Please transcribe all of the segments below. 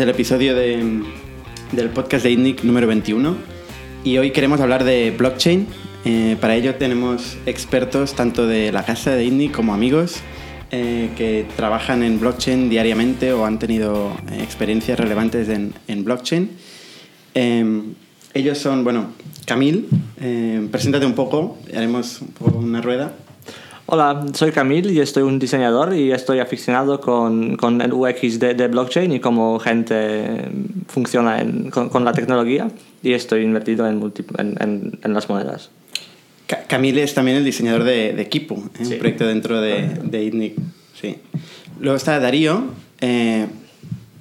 es el episodio de- del podcast de ITNIC número 21 y hoy queremos hablar de blockchain. Eh, para ello tenemos expertos tanto de la casa de ITNIC como amigos eh, que trabajan en blockchain diariamente o han tenido eh, experiencias relevantes en, blockchain. Eh, ellos son, bueno, Camil, eh, preséntate un poco, haremos un poco una rueda. Hola, soy Camil y estoy un diseñador y estoy aficionado con, con el UX de, de blockchain y cómo gente funciona en- con, con la tecnología y estoy invertido en, multi- en, en- las monedas. Ca- Camille es también el diseñador de, de Kipu, ¿eh? Sí. un proyecto dentro de, de ITNIC. Sí. Luego está Darío. Eh,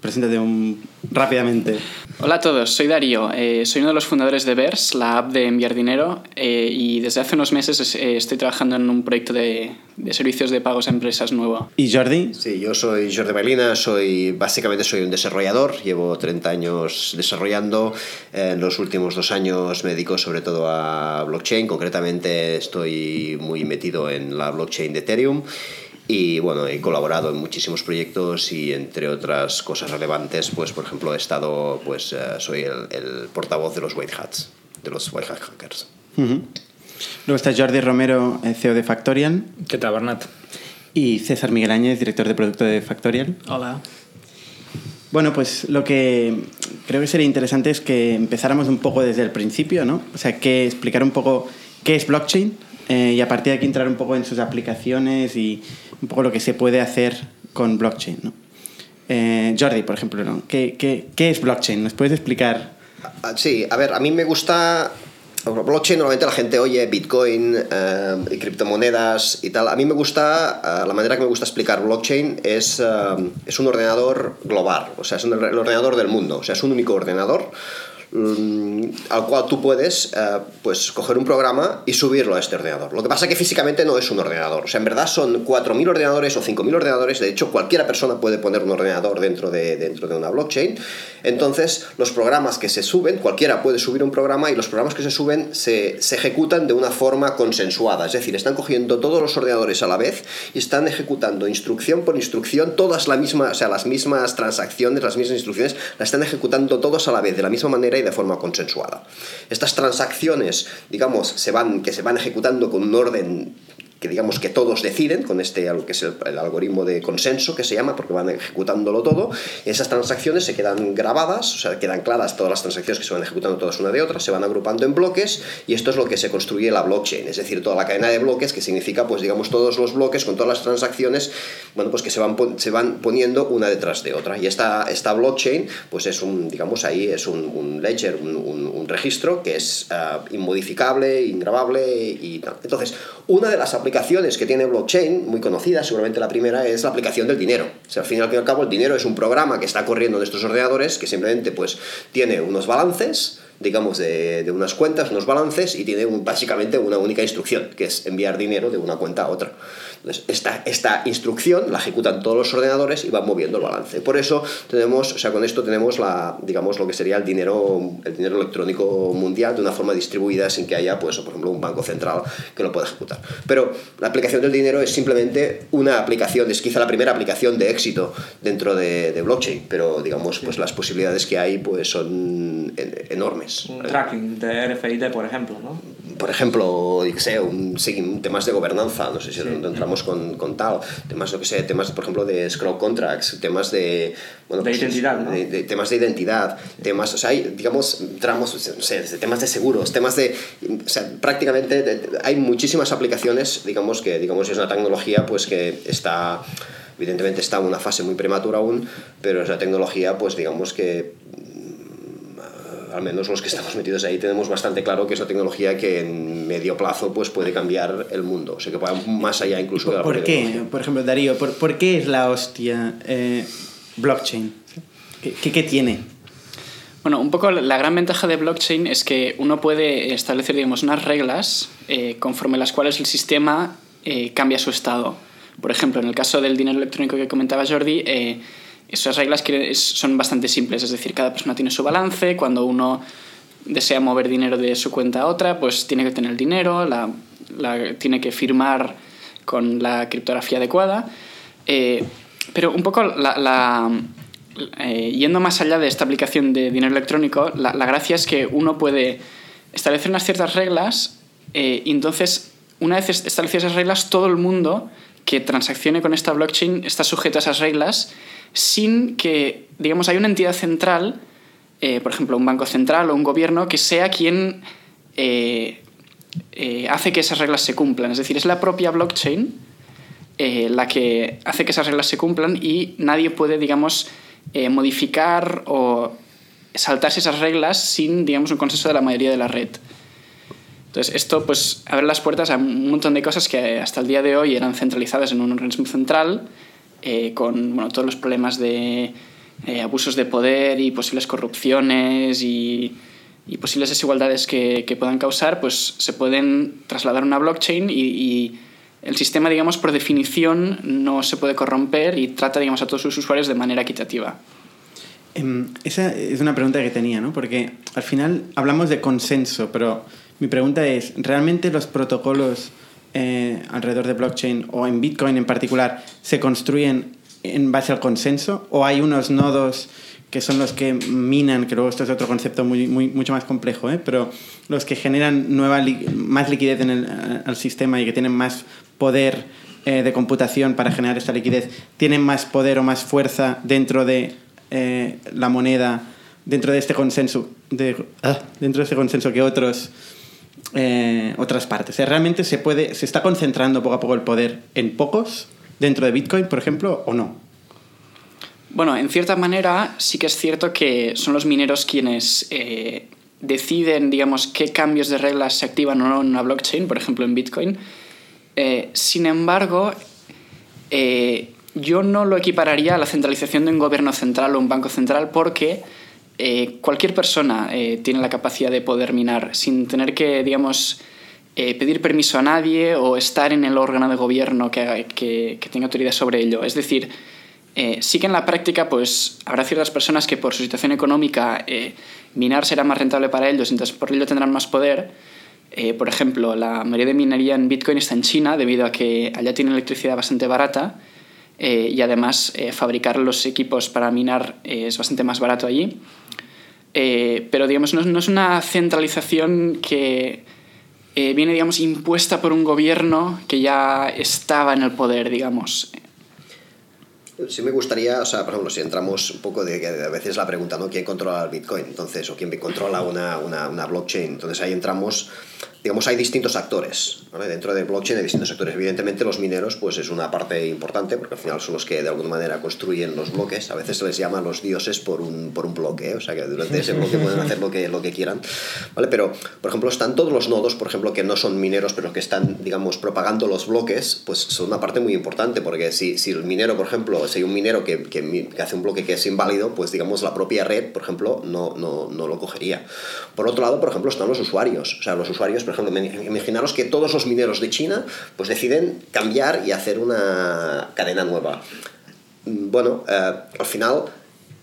preséntate un, rápidamente. Hola a todos, soy Darío, eh, soy uno de los fundadores de Vers, la app de enviar dinero, eh, y desde hace unos meses es- eh, estoy trabajando en un proyecto de, de servicios de pagos a empresas nuevo. ¿Y Jordi? Sí, yo soy Jordi Melina, soy, básicamente soy un desarrollador, llevo 30 años desarrollando, en los últimos dos años me dedico sobre todo a blockchain, concretamente estoy muy metido en la blockchain de Ethereum y bueno, he colaborado en muchísimos proyectos y entre otras cosas relevantes, pues por ejemplo he estado, pues eh, soy el, el portavoz de los White Hats, de los White Hat Hackers. Luego está Jordi Romero, eh, CEO de Factorial. ¿Qué tal, Bernat? Y César Miguel Áñez, director de producto de Factorial. Hola. Bueno, pues lo que creo que sería interesante es que empezáramos un poco desde el principio, ¿no? O sea, que explicar un poco qué es blockchain eh, y a partir de aquí entrar un poco en sus aplicaciones y un poco lo que se puede hacer con blockchain, ¿no? Eh, Jordi, por ejemplo, ¿no? ¿Qué, qué, qué es blockchain? ¿Nos puedes explicar? Ah, Sí, a ver, a mí me gusta. Blockchain, normalmente la gente oye Bitcoin eh, y criptomonedas y tal. A mí me gusta, eh, la manera que me gusta explicar blockchain es, eh, es un ordenador global, o sea, es un- el ordenador del mundo, o sea, es un único ordenador mm, al cual tú puedes eh, pues coger un programa y subirlo a este ordenador. Lo que pasa es que físicamente no es un ordenador. O sea, en verdad son 4.000 ordenadores o 5.000 ordenadores. De hecho, cualquiera persona puede poner un ordenador dentro de, dentro de una blockchain. Entonces, los programas que se suben, cualquiera puede subir un programa y los programas que se suben se, se ejecutan de una forma consensuada. Es decir, están cogiendo todos los ordenadores a la vez y están ejecutando instrucción por instrucción, todas la misma, o sea, las mismas transacciones, las mismas instrucciones, las están ejecutando todos a la vez, de la misma manera de forma consensuada. Estas transacciones, digamos, se van, que se van ejecutando con un orden que digamos que todos deciden con este que es el, el algoritmo de consenso que se llama porque van ejecutándolo todo esas transacciones se quedan grabadas o sea quedan claras todas las transacciones que se van ejecutando todas una de otra se van agrupando en bloques y esto es lo que se construye la blockchain es decir toda la cadena de bloques que significa pues digamos todos los bloques con todas las transacciones bueno pues que se van se van poniendo una detrás de otra. Y esta esta blockchain pues es un digamos ahí es un, un ledger un, un- un registro que es ah, inmodificable ingrabable y tal. Entonces una de las aplicaciones que tiene blockchain, muy conocida, seguramente la primera, es la aplicación del dinero. O sea, al fin y al cabo, el dinero es un programa que está corriendo en estos ordenadores que simplemente pues, tiene unos balances, digamos, de, de unas cuentas, unos balances, y tiene un- básicamente una única instrucción, que es enviar dinero de una cuenta a otra. Entonces, esta, esta instrucción la ejecutan todos los ordenadores y van moviendo el balance. Por eso tenemos, o sea, con esto tenemos la, digamos, lo que sería el dinero, el dinero electrónico mundial de una forma distribuida sin que haya, pues, por ejemplo, un banco central que lo pueda ejecutar. Pero la aplicación del dinero es simplemente una aplicación, es quizá la primera aplicación de éxito dentro de, de blockchain, pero digamos, pues las posibilidades que hay, pues, son en- Un tracking de RFID, por ejemplo, ¿no? por ejemplo, sé, un, sí, temas de gobernanza, no sé si entramos con, con tal, temas, yo que sé, temas, por ejemplo, de scroll contracts, temas de... Bueno, De identidad, ¿no? de- de temas de identidad, temas, o sea, hay, digamos, tramos, no sé, de temas de seguros, temas de... O sea, prácticamente de- hay muchísimas aplicaciones, digamos, que digamos, es una tecnología pues que está... Evidentemente está en una fase muy prematura aún, pero es una tecnología, pues digamos que al menos los que estamos metidos ahí tenemos bastante claro que es una tecnología que en medio plazo pues puede cambiar el mundo, o sea que va más allá incluso de la ¿Por propia qué? tecnología. Por ejemplo, Darío, ¿por, por qué es la hostia eh, blockchain? ¿Qué, qué, qué tiene? Bueno, un poco la gran ventaja de blockchain es que uno puede establecer, digamos, unas reglas eh, conforme las cuales el sistema eh, cambia su estado. Por ejemplo, en el caso del dinero electrónico que comentaba Jordi, eh, esas reglas son bastante simples, es decir, cada persona tiene su balance, cuando uno desea mover dinero de su cuenta a otra, pues tiene que tener el dinero, la, tiene que firmar con la criptografía adecuada. Eh, pero un poco eh, yendo más allá de esta aplicación de dinero electrónico, la, la gracia es que uno puede establecer unas ciertas reglas eh, y entonces, una vez establecidas esas reglas, todo el mundo que transaccione con esta blockchain está sujeto a esas reglas sin que, digamos, hay una entidad central, eh, por ejemplo, un banco central o un gobierno, que sea quien eh, eh, hace que esas reglas se cumplan. Es decir, es la propia blockchain la que hace que esas reglas se cumplan y nadie puede, digamos, modificar o saltarse esas reglas sin, digamos, un consenso de la mayoría de la red. Entonces, esto pues abre las puertas a un montón de cosas que hasta el día de hoy eran centralizadas en un organismo central, eh, con bueno, todos los problemas de eh, abusos de poder y posibles corrupciones y, y posibles desigualdades que, que, puedan causar, pues se pueden trasladar a una blockchain y, y, el sistema, digamos, por definición no se puede corromper y trata, digamos, a todos sus usuarios de manera equitativa. Esa es una pregunta que tenía, ¿no? Porque al final hablamos de consenso, pero mi pregunta es, ¿realmente los protocolos eh, alrededor de blockchain o en Bitcoin en particular se construyen en base al consenso? ¿O hay unos nodos que son los que minan, que luego esto es otro concepto muy, muy, mucho más complejo, ¿eh? pero los que generan nueva li más liquidez en el, el, sistema y que tienen más poder eh, de computación para generar esta liquidez, tienen más poder o más fuerza dentro de eh, la moneda, dentro de este consenso, de, ah, dentro de este consenso que otros eh, otras partes. Realmente se puede, se está concentrando poco a poco el poder en pocos dentro de Bitcoin, por ejemplo, o no. Bueno, en cierta manera sí que es cierto que son los mineros quienes eh, deciden, digamos, qué cambios de reglas se activan o no en una blockchain, por ejemplo en Bitcoin. Eh, sin embargo, yo no lo equipararía a la centralización de un gobierno central o un banco central porque eh, cualquier persona eh, tiene la capacidad de poder minar sin tener que, digamos, eh, pedir permiso a nadie o estar en el órgano de gobierno que, tenga autoridad sobre ello. Es decir, sí que en la práctica pues, habrá ciertas personas que por su situación económica minar será más rentable para ellos, entonces por ello tendrán más poder. Por ejemplo, la mayoría de minería en Bitcoin está en China debido a que allá tienen electricidad bastante barata y además fabricar los equipos para minar es bastante más barato allí. Eh, pero digamos, no, no, es una centralización que eh, viene digamos, impuesta por un gobierno que ya estaba en el poder, digamos. Sí me gustaría, o sea, por ejemplo, si entramos un poco de a veces la pregunta, ¿no? ¿Quién controla el Bitcoin? Entonces, o quién controla una, una, una blockchain. Entonces ahí entramos digamos, hay distintos actores. ¿vale? Dentro del blockchain hay distintos actores. Evidentemente, los mineros pues, es una parte importante porque al final son los que de alguna manera construyen los bloques. A veces se les llama los dioses por un, por un bloque, ¿eh? o sea que durante ese bloque pueden hacer lo que, lo que quieran. ¿vale? Pero, por ejemplo, están todos los nodos, por ejemplo, que no son mineros, pero que están, digamos, propagando los bloques, pues son una parte muy importante porque si, si el minero, por ejemplo, si hay un minero que, que, que hace un bloque que es inválido, pues digamos la propia red, por ejemplo, no, no, no lo cogería. Por otro lado, por ejemplo, están los usuarios. O sea, los usuarios, por ejemplo, imaginaros que todos los mineros de China pues deciden cambiar y hacer una cadena nueva. Bueno, eh, al final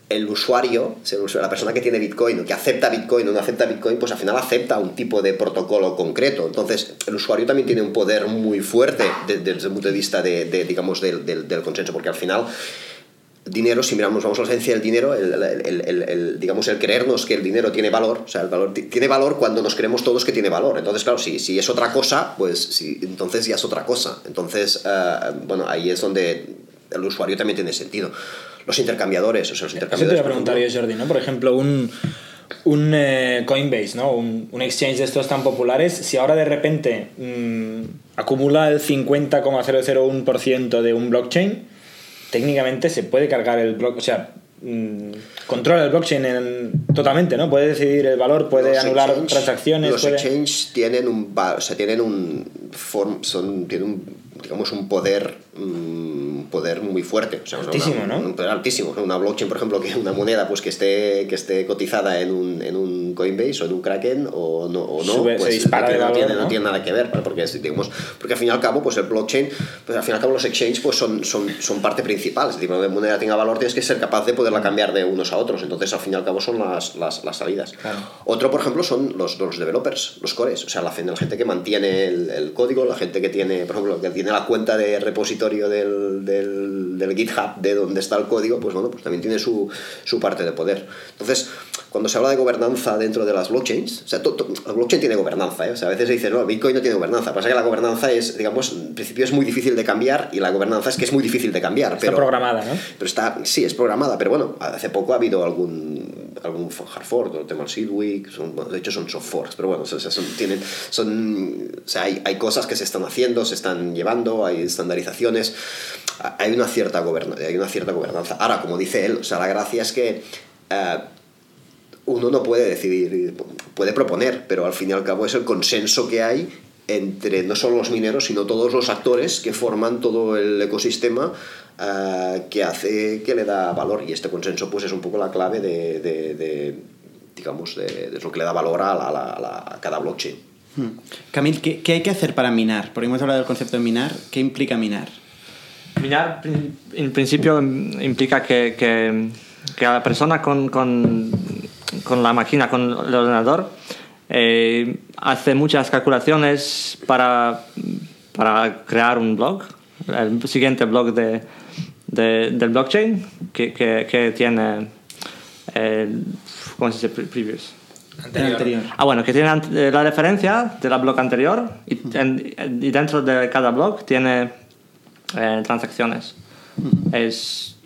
el usuario, la persona que tiene Bitcoin o que acepta Bitcoin o no acepta Bitcoin, pues al final acepta un tipo de protocolo concreto. Entonces, el usuario también tiene un poder muy fuerte desde, desde el punto de vista de, de digamos, del, del, del, consenso, porque al final dinero, si miramos, vamos a la esencia del dinero, el, el, el, el, digamos, el creernos que el dinero tiene valor, o sea, el valor tiene valor cuando nos creemos todos que tiene valor. Entonces, claro, si, si es otra cosa, pues si, entonces ya es otra cosa. Entonces, uh, bueno, ahí es donde el usuario también tiene sentido. Los intercambiadores, o sea, los intercambiadores... Eso te voy a preguntar yo, Jordi, ¿no? Por ejemplo, un, un eh, Coinbase, ¿no? Un, un, exchange de estos tan populares, si ahora de repente mmm, acumula el 50,001% de un blockchain, técnicamente se puede cargar el blockchain, o sea, mmm, controla el blockchain en, totalmente, ¿no? Puede decidir el valor, puede los anular transacciones. Los puede... exchanges tienen un, o sea, tienen un, form, son, tienen un digamos un poder un poder muy fuerte o sea, altísimo una, ¿no? un poder altísimo una blockchain por ejemplo que una moneda pues que esté que esté cotizada en un, en un Coinbase o en un Kraken o no, o no Sube, pues se dispara no, valor, tiene, ¿no? no tiene nada que ver porque digamos porque al fin y al cabo pues el blockchain pues al fin y al cabo los exchanges pues son, son, son parte principal que una moneda tenga valor tienes que ser capaz de poderla cambiar de unos a otros entonces al fin y al cabo son las, las, las salidas claro. otro por ejemplo son los, los developers los cores o sea la, la gente que mantiene el, el código la gente que tiene por ejemplo que tiene la cuenta de repositorio repositorio del, del, del, GitHub de donde está el código, pues bueno, pues también tiene su, su parte de poder. Entonces, cuando se habla de gobernanza dentro de las blockchains, o sea, la blockchain tiene gobernanza, ¿eh? o sea, a veces se dice, no, Bitcoin no tiene gobernanza, pasa que la gobernanza es, digamos, en principio es muy difícil de cambiar y la gobernanza es que es muy difícil de cambiar. Está pero, programada, ¿no? Pero está, sí, es programada, pero bueno, hace poco ha habido algún, algún hard fork, el tema del Seedweek, son, de hecho son soft forks, pero bueno, o sea, son, tienen, son, o sea, hay, hay cosas que se están haciendo, se están llevando, hay estandarizaciones, hay una cierta, goberna, hay una cierta gobernanza. Ahora, como dice él, o sea, la gracia es que... Uh, uno no puede decidir, puede proponer, pero al fin y al cabo es el consenso que hay entre no solo los mineros, sino todos los actores que forman todo el ecosistema uh, que hace que le da valor. Y este consenso pues es un poco la clave de, digamos, de, lo que le da valor a, la, cada blockchain. Hmm. Camil, ¿qué, ¿qué, hay que hacer para minar? Porque hemos hablado del concepto de minar. ¿Qué implica minar? Minar, en principio, implica que, que, que a la persona con, con con la máquina, con el ordenador, eh, hace muchas calculaciones para, para crear un blog, el siguiente blog de, de, del blockchain que, que, que tiene, eh, ¿cómo se dice? Previous. Anterior. anterior. Ah, bueno, que tiene la referencia de la blog anterior y, en, y dentro de cada blog tiene eh, transacciones. Es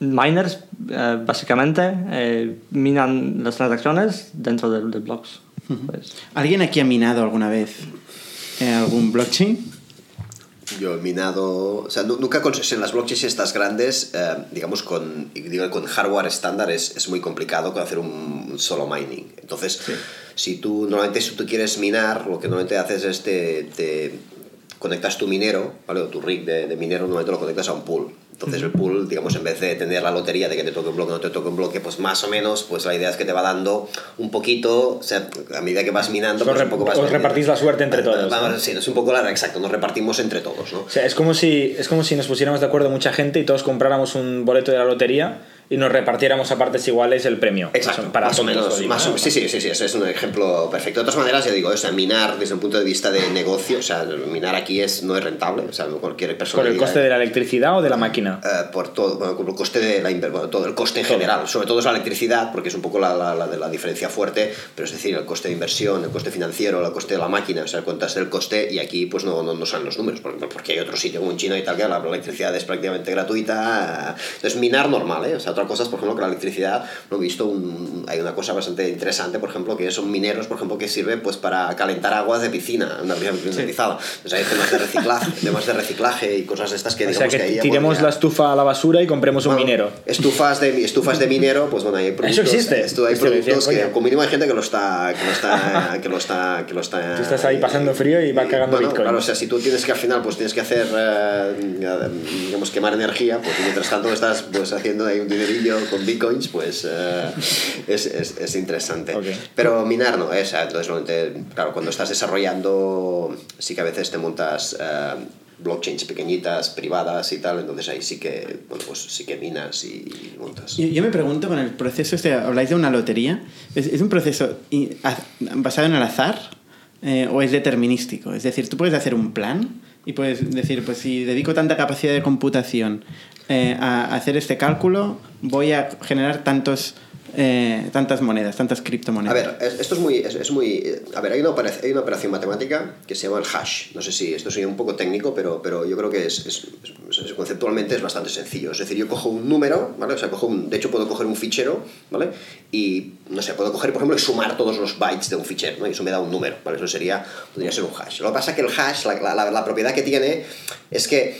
miners eh, básicamente eh, minan las transacciones dentro de, de blogs. Pues. ¿Alguien aquí ha minado alguna vez en algún blockchain? Yo he minado, o sea, nunca en las blockchains estas grandes, eh, digamos, con, digo, con hardware estándar es, es, muy complicado con hacer un solo mining. Entonces, sí. si tú normalmente si tú quieres minar, lo que normalmente haces es te, te conectas tu minero, ¿vale? o tu rig de, de minero, normalmente lo conectas a un pool. Entonces el pool, digamos, en vez de tener la lotería de que te toque un bloque o no te toque un bloque, pues más o menos, pues la idea es que te va dando un poquito, o sea, a medida que vas minando, pues un poco vas... Os repartís la suerte entre todos. Vamos, ¿no? Sí, es un poco la... Exacto, nos repartimos entre todos, ¿no? O sea, es como si, es como si nos pusiéramos de acuerdo mucha gente y todos compráramos un boleto de la lotería y nos repartiéramos a partes iguales el premio. Exacto, para más o menos. Digo, más o, sí, sí, sí, sí, ese es un ejemplo perfecto. De todas maneras, ya digo, o sea, minar desde un punto de vista de negocio, o sea, minar aquí es, no es rentable, o sea, cualquier persona... ¿Por el coste de la electricidad o de la máquina? Uh, por todo, bueno, por el coste de la bueno, todo el coste en todo. general, sobre todo es la electricidad, porque es un poco la, la, la, la, diferencia fuerte, pero es decir, el coste de inversión, el coste financiero, el coste de la máquina, o sea, cuentas del coste y aquí pues no, no, no salen los números, porque, porque hay otro sitio como en China y tal que la electricidad es prácticamente gratuita. Entonces, minar normal, ¿eh? O sea, otra cosa es, por ejemplo, que la electricidad, lo he visto, un, hay una cosa bastante interesante, por ejemplo, que son mineros, por ejemplo, que sirven pues para calentar aguas de piscina, una piscina climatizada. Sí. Entonces hay temas de reciclaje, temas de reciclaje y cosas de estas que o digamos sea, que, que tiremos podría... la estufa a la basura y compremos bueno, un minero. Estufas de, estufas de minero, pues bueno, hay productos... Eso existe. Hay productos decía, que, como mínimo hay gente que lo está... Que lo está, que lo está, que lo está Tú estás ahí pasando frío y va cagando bueno, Bitcoin. Claro, o sea, si tú tienes que al final, pues tienes que hacer, eh, digamos, quemar energía, pues mientras tanto estás pues haciendo ahí un dinerillo con Bitcoins, pues... Eh, es, es, es, interesante. Okay. Pero minar no es, entonces, claro, cuando estás desarrollando, sí que a veces te montas uh, blockchains pequeñitas, privadas y tal, entonces ahí sí que, bueno, pues sí que minas y montas. Yo, yo me pregunto con el proceso, este, habláis de una lotería, ¿es, es un proceso basado en el azar eh, o es determinístico? Es decir, tú puedes hacer un plan y puedes decir, pues si dedico tanta capacidad de computación eh, a hacer este cálculo, voy a generar tantos, eh, tantas monedas, tantas criptomonedas. A ver, esto es muy, es, es muy... A ver, hay una, hay una, operación matemática que se llama el hash. No sé si esto sería un poco técnico, pero, pero yo creo que es, es, conceptualmente es bastante sencillo. Es decir, yo cojo un número, ¿vale? O sea, cojo un, de hecho puedo coger un fichero, ¿vale? Y, no sé, puedo coger, por ejemplo, y sumar todos los bytes de un fichero, ¿no? Y eso me da un número, ¿vale? Eso sería, podría ser un hash. Lo que pasa es que el hash, la, la, la propiedad que tiene es que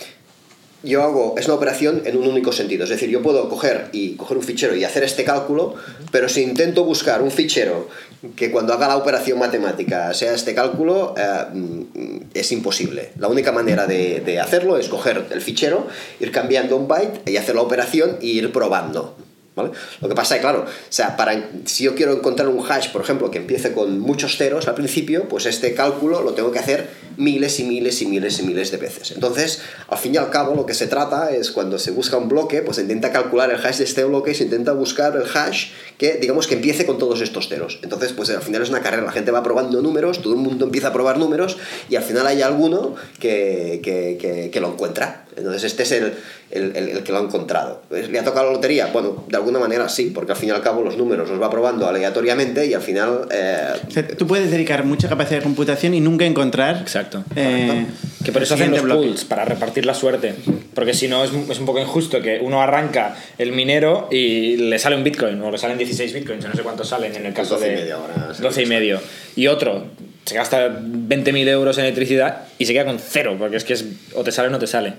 yo hago, es una operación en un único sentido. Es decir, yo puedo coger y coger un fichero y hacer este cálculo, pero si intento buscar un fichero que cuando haga la operación matemática sea este cálculo, eh, es imposible. La única manera de, de, hacerlo es coger el fichero, ir cambiando un byte y hacer la operación y ir probando. Lo que pasa es claro, o sea, para, si yo quiero encontrar un hash, por ejemplo, que empiece con muchos ceros al principio, pues este cálculo lo tengo que hacer miles y miles y miles y miles de veces. Entonces, al fin y al cabo, lo que se trata es cuando se busca un bloque, pues intenta calcular el hash de este bloque y se intenta buscar el hash que, digamos, que empiece con todos estos ceros. Entonces, pues al final es una carrera, la gente va probando números, todo el mundo empieza a probar números y al final hay alguno que, que, que lo encuentra. Entonces, este es el, el, el, el, que lo ha encontrado. ¿Le ha tocado la lotería? Bueno, de alguna manera sí, porque al fin y al cabo los números los va probando aleatoriamente y al final... Eh, o sea, tú puedes dedicar mucha capacidad de computación y nunca encontrar... Exacto. Eh, que por eso hacen los pools, para repartir la suerte. Porque si no es, es, un poco injusto que uno arranca el minero y le sale un bitcoin, o le salen 16 bitcoins, no sé cuántos salen en el caso 12 de... Y medio ahora, 12 y medio. Y otro se gasta 20.000 euros en electricidad y se queda con cero, porque es que es, o te sale o no te sale.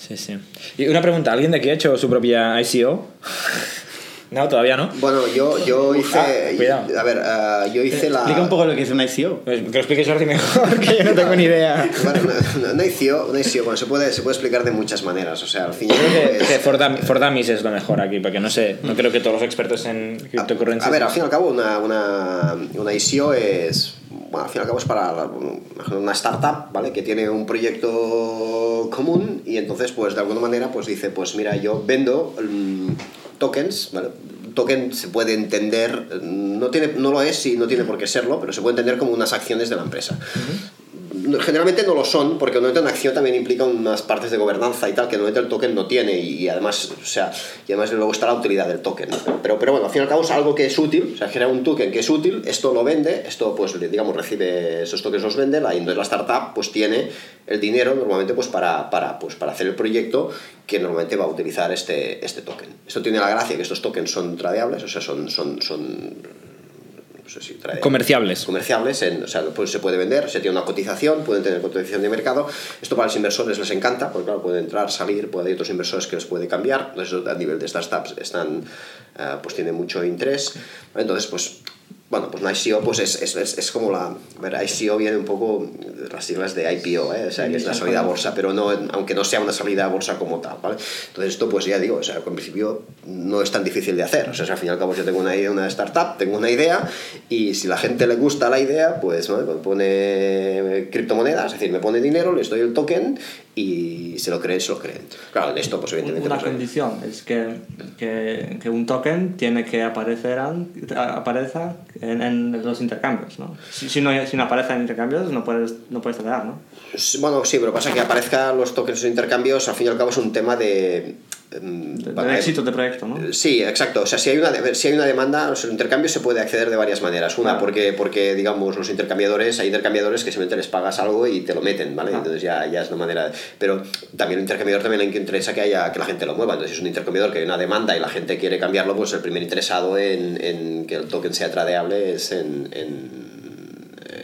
Sí, sí. Y una pregunta, ¿alguien de aquí ha hecho su propia ICO? No, todavía no. Bueno, yo, yo hice. Ah, cuidado. A ver, uh, yo hice la. Explica un poco lo que es una ICO. Pues que lo explique Jordi mejor, que yo no tengo ni idea. Bueno, una, una ICO, una ICO bueno, se, puede, se puede explicar de muchas maneras. O sea, al fin y al Creo que, es- que for, Dummies, for Dummies es lo mejor aquí, porque no sé, no creo que todos los expertos en criptocurrencias. A ver, al fin y al cabo, una, una, una ICO es. Bueno, al fin y al cabo es para una startup, ¿vale? Que tiene un proyecto común y entonces, pues de alguna manera, pues dice: Pues mira, yo vendo mm, tokens, ¿vale? Token se puede entender, no, tiene, no lo es y no tiene por qué serlo, pero se puede entender como unas acciones de la empresa. Generalmente no lo son, porque normalmente una acción también implica unas partes de gobernanza y tal que normalmente el token no tiene y, además, o sea, y además luego está la utilidad del token. Pero, pero bueno, al fin y al cabo es algo que es útil, o sea, genera un token que es útil, esto lo vende, esto pues digamos recibe esos tokens los vende, la, entonces la startup pues tiene el dinero normalmente pues para, para, pues, para hacer el proyecto que normalmente va a utilizar este, este token. Esto tiene la gracia que estos tokens son tradeables, o sea, son, son no sé si trae- Comerciables. comerciables, en, o sea, pues se puede vender, se tiene una cotización, pueden tener cotización de mercado. Esto para los inversores les encanta, porque claro, pueden entrar, salir, puede, hay otros inversores que les puede cambiar. Entonces, a nivel de startups están, eh, pues tiene mucho interés. Entonces, pues bueno, pues una ICO pues es, es, es, es como la... A ver, ICO viene un poco de las siglas de IPO, ¿eh? o sea, que es la salida a bolsa, pero no, aunque no sea una salida a bolsa como tal, ¿vale? Entonces esto pues ya digo, o sea, en principio no es tan difícil de hacer, o sea, al fin y al cabo yo tengo una idea, una startup, tengo una idea y si la gente le gusta la idea, pues ¿no? me pone criptomonedas, es decir, me pone dinero, les doy el token y se lo creen, se lo creen. Claro, esto pues evidentemente... Una eh, condición es que, que, que un token tiene que aparecer aparezca en, en los intercambios, ¿no? Si, si no. si no aparece en intercambios no puedes, no puedes tradear, ¿no? Bueno, sí, pero pasa que aparezcan los tokens en intercambios, al fin y al cabo es un tema de... De- para- Del éxito del proyecto, ¿no? Sí, exacto. O sea, si hay una, de- si hay una demanda, o sea, el intercambio se puede acceder de varias maneras. Una, Claro. porque, porque, digamos, los intercambiadores, hay intercambiadores que simplemente les pagas algo y te lo meten, ¿vale? Ah. Entonces ya, ya es una manera... Pero también el intercambiador también le interesa que haya que la gente lo mueva. Entonces, si es un intercambiador que hay una demanda y la gente quiere cambiarlo, pues el primer interesado en, en que el token sea tradeable es en... en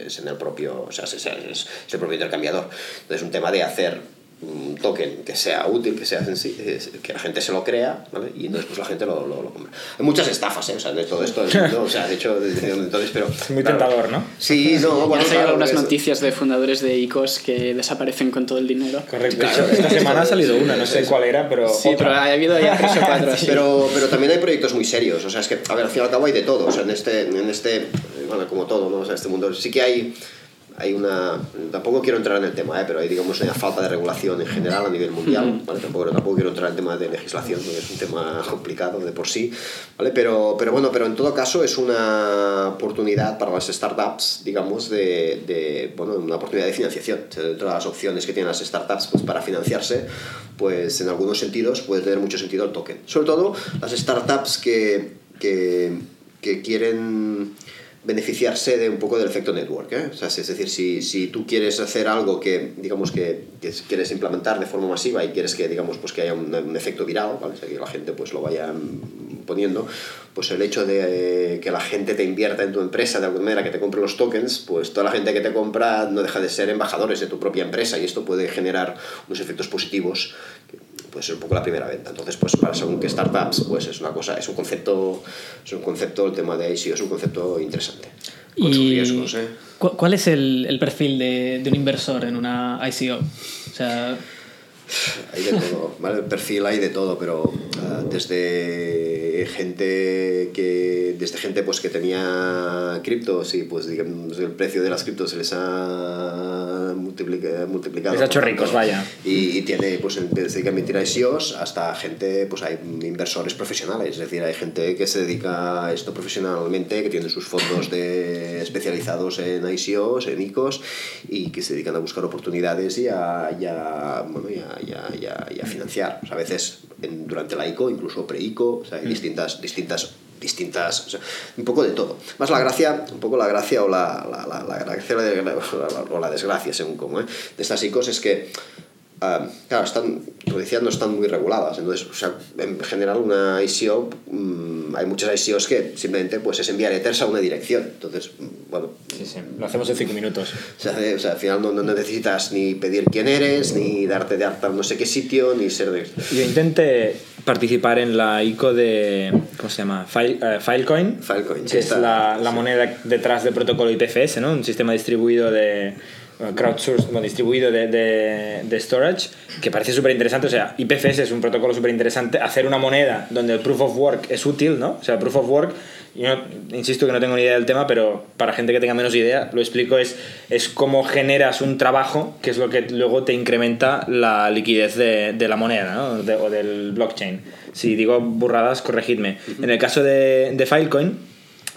es en el propio, o sea, es, es- es el propio intercambiador. Entonces es un tema de hacer un token que sea útil, que sea es- que la gente se lo crea, ¿vale? Y entonces pues la gente lo, lo, lo compra. Hay muchas estafas, ¿eh? O sea, de todo esto, ¿no? o sea, de hecho, de- de- entonces, pero... Es muy claro. tentador, ¿no? Sí, no, bueno, claro, algunas es- noticias de fundadores de ICOs que desaparecen con todo el dinero. Correcto. Hecho, esta semana ha salido una, no sé cuál era, pero. Sí, otra. pero ha habido ya tres o cuatro. sí. Pero, pero también hay proyectos muy serios, o sea, es que, a ver, al fin y al cabo hay de todo, o sea, en este, en este eh, bueno, como todo, ¿no? O sea, este mundo sí que hay, hay una, tampoco quiero entrar en el tema, ¿eh? pero hay, digamos, una falta de regulación en general a nivel mundial, ¿vale? Tampoco, tampoco quiero entrar en el tema de legislación, porque es un tema complicado de por sí, ¿vale? Pero, pero bueno, pero en todo caso es una oportunidad para las startups, digamos, de, de bueno, una oportunidad de financiación. O sea, dentro de las opciones que tienen las startups pues, para financiarse, pues en algunos sentidos puede tener mucho sentido el token. Sobre todo las startups que, que, que quieren beneficiarse de un poco del efecto network. ¿eh? O sea, es decir, si, si tú quieres hacer algo que, digamos, que, que quieres implementar de forma masiva y quieres que, digamos, pues que haya un, un efecto viral, ¿vale? O sea, que la gente pues lo vaya poniendo, pues el hecho de que la gente te invierta en tu empresa de alguna manera, que te compre los tokens, pues toda la gente que te compra no deja de ser embajadores de tu propia empresa y esto puede generar unos efectos positivos que puede ser un poco la primera venta. Entonces, pues para según qué startups, pues es una cosa, es un concepto, es un concepto, el tema de ICO es un concepto interesante. Con Y riesgos, ¿eh? ¿cu- ¿Cuál es el, el perfil de, de un inversor en una ICO? O sea, Hay de todo, ¿vale? El perfil hay de todo, pero ah, desde gente que desde gente pues que tenía criptos y pues digamos el precio de las criptos se les ha multiplica- multiplicado Les ha hecho por ricos, tanto, vaya. y, y tiene pues desde que emitir ICOs hasta gente pues hay inversores profesionales. Es decir hay gente que se dedica a esto profesionalmente que tiene sus fondos de especializados en ICOs en ICOs y que se dedican a buscar oportunidades y a, y a, bueno, y a, y a- y a- y a financiar. O sea, a veces en- durante la ICO incluso pre-ICO o sea, hay distintas distintas distintas o sea, un poco de todo más la gracia un poco la gracia o la, la, la, la gracia o la, desgracia según como ¿eh? de estas ICOs es que Ah, claro, están, como decía, no están muy reguladas. Entonces, o sea, en general, una ICO, mm, hay muchas ICOs que simplemente pues, es enviar ethers a una dirección. Entonces, mm, bueno, Sí, sí. Lo hacemos en cinco minutos. o sea, de- o sea, al final no, no necesitas ni pedir quién eres, ni darte de alta no sé qué sitio, ni ser de... Yo intenté participar en la ICO de. ¿Cómo se llama? File- eh, Filecoin. Filecoin, sí, Que es la, la moneda detrás del protocolo IPFS, ¿no? Un sistema distribuido de. bueno, Crowdsourced, bueno, distribuido de, de, de storage, que parece súper interesante. O sea, IPFS es un protocolo súper interesante. Hacer una moneda donde el proof of work es útil, ¿no? O sea, el proof of work, yo insisto que no tengo ni idea del tema, pero para gente que tenga menos idea, lo explico, es, es cómo generas un trabajo, que es lo que luego te incrementa la liquidez de, de la moneda, ¿no? De- o del blockchain. Si digo burradas, corregidme. En el caso de, de Filecoin,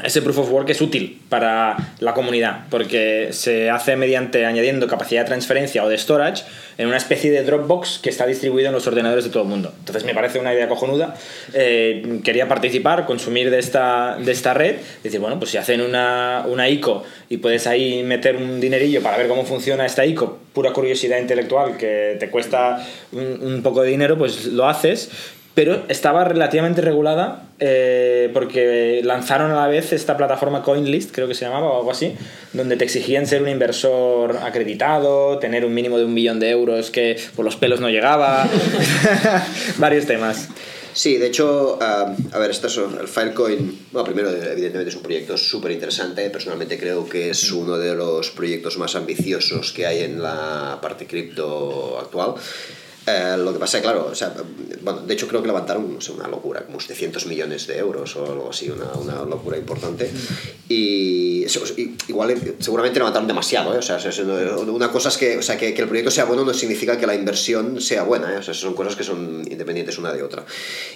ese proof of work es útil para la comunidad porque se hace mediante añadiendo capacidad de transferencia o de storage en una especie de Dropbox que está distribuido en los ordenadores de todo el mundo. Entonces me parece una idea cojonuda. Eh, quería participar, consumir de esta, de esta red. Decir, bueno, pues si hacen una, una ICO y puedes ahí meter un dinerillo para ver cómo funciona esta ICO, pura curiosidad intelectual que te cuesta un, un poco de dinero, pues lo haces pero estaba relativamente regulada eh, porque lanzaron a la vez esta plataforma CoinList, creo que se llamaba o algo así, donde te exigían ser un inversor acreditado, tener un mínimo de un millón de euros que por los pelos no llegaba, varios temas. Sí, de hecho, ah, a ver, esto es el Filecoin. Bueno, primero, evidentemente es un proyecto súper interesante. Personalmente creo que es uno de los proyectos más ambiciosos que hay en la parte cripto actual. Eh, lo que pasa es claro, o sea, bueno, de hecho creo que levantaron no sé, una locura, como 700 millones de euros o algo así, una, una locura importante. Y, y igual eh, seguramente levantaron demasiado, ¿eh? o sea, una cosa es que, o sea, que, que el proyecto sea bueno no significa que la inversión sea buena, ¿eh? o sea, son cosas que son independientes una de otra.